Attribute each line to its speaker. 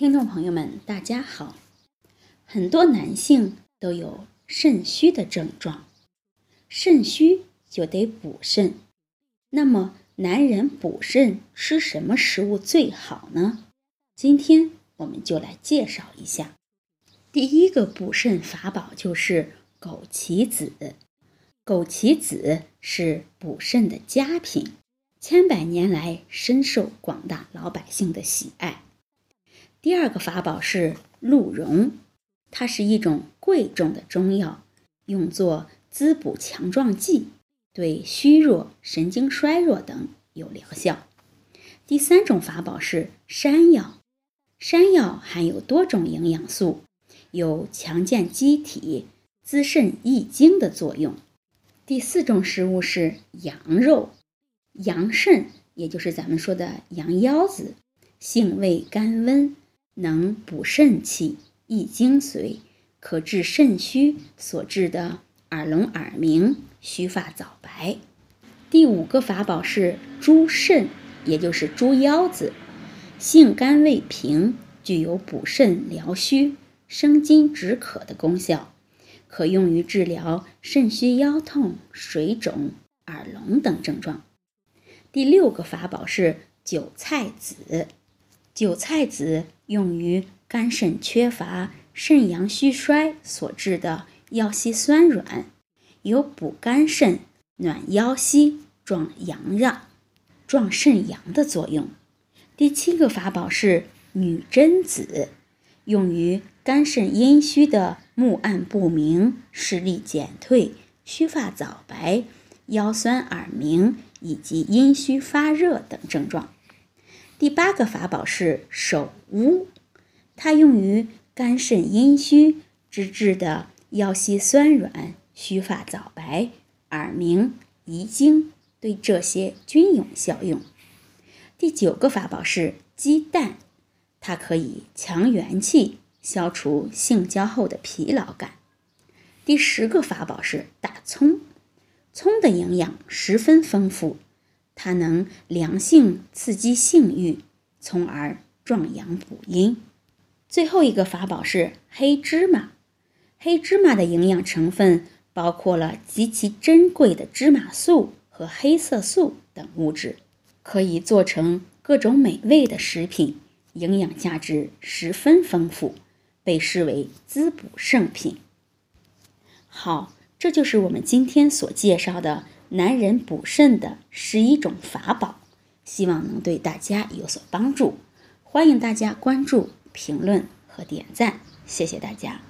Speaker 1: 听众朋友们，大家好。很多男性都有肾虚的症状，肾虚就得补肾。那么，男人补肾吃什么食物最好呢？今天我们就来介绍一下。第一个补肾法宝就是枸杞子。枸杞子是补肾的佳品，千百年来深受广大老百姓的喜爱。第二个法宝是鹿茸，它是一种贵重的中药，用作滋补强壮剂，对虚弱、神经衰弱等有疗效。第三种法宝是山药，山药含有多种营养素，有强健机体、滋肾益精的作用。第四种食物是羊肉，羊肾也就是咱们说的羊腰子，性味甘温。能补肾气、益精髓，可治肾虚所致的耳聋耳鸣、须发早白。第五个法宝是猪肾，也就是猪腰子，性甘味平，具有补肾疗虚、生津止渴的功效，可用于治疗肾虚腰痛、水肿、耳聋等症状。第六个法宝是韭菜籽。韭菜籽用于肝肾缺乏、肾阳虚衰所致的腰膝酸软，有补肝肾、暖腰膝、壮阳让、壮肾阳的作用。第七个法宝是女贞子，用于肝肾阴虚的目暗不明、视力减退、须发早白、腰酸耳鸣以及阴虚发热等症状。第八个法宝是手乌，它用于肝肾阴虚之治的腰膝酸软、须发早白、耳鸣、遗精，对这些均有效用。第九个法宝是鸡蛋，它可以强元气，消除性交后的疲劳感。第十个法宝是大葱，葱的营养十分丰富。它能凉性刺激性欲，从而壮阳补阴。最后一个法宝是黑芝麻。黑芝麻的营养成分包括了极其珍贵的芝麻素和黑色素等物质，可以做成各种美味的食品，营养价值十分丰富，被视为滋补圣品。好，这就是我们今天所介绍的。男人补肾的十一种法宝，希望能对大家有所帮助。欢迎大家关注、评论和点赞，谢谢大家。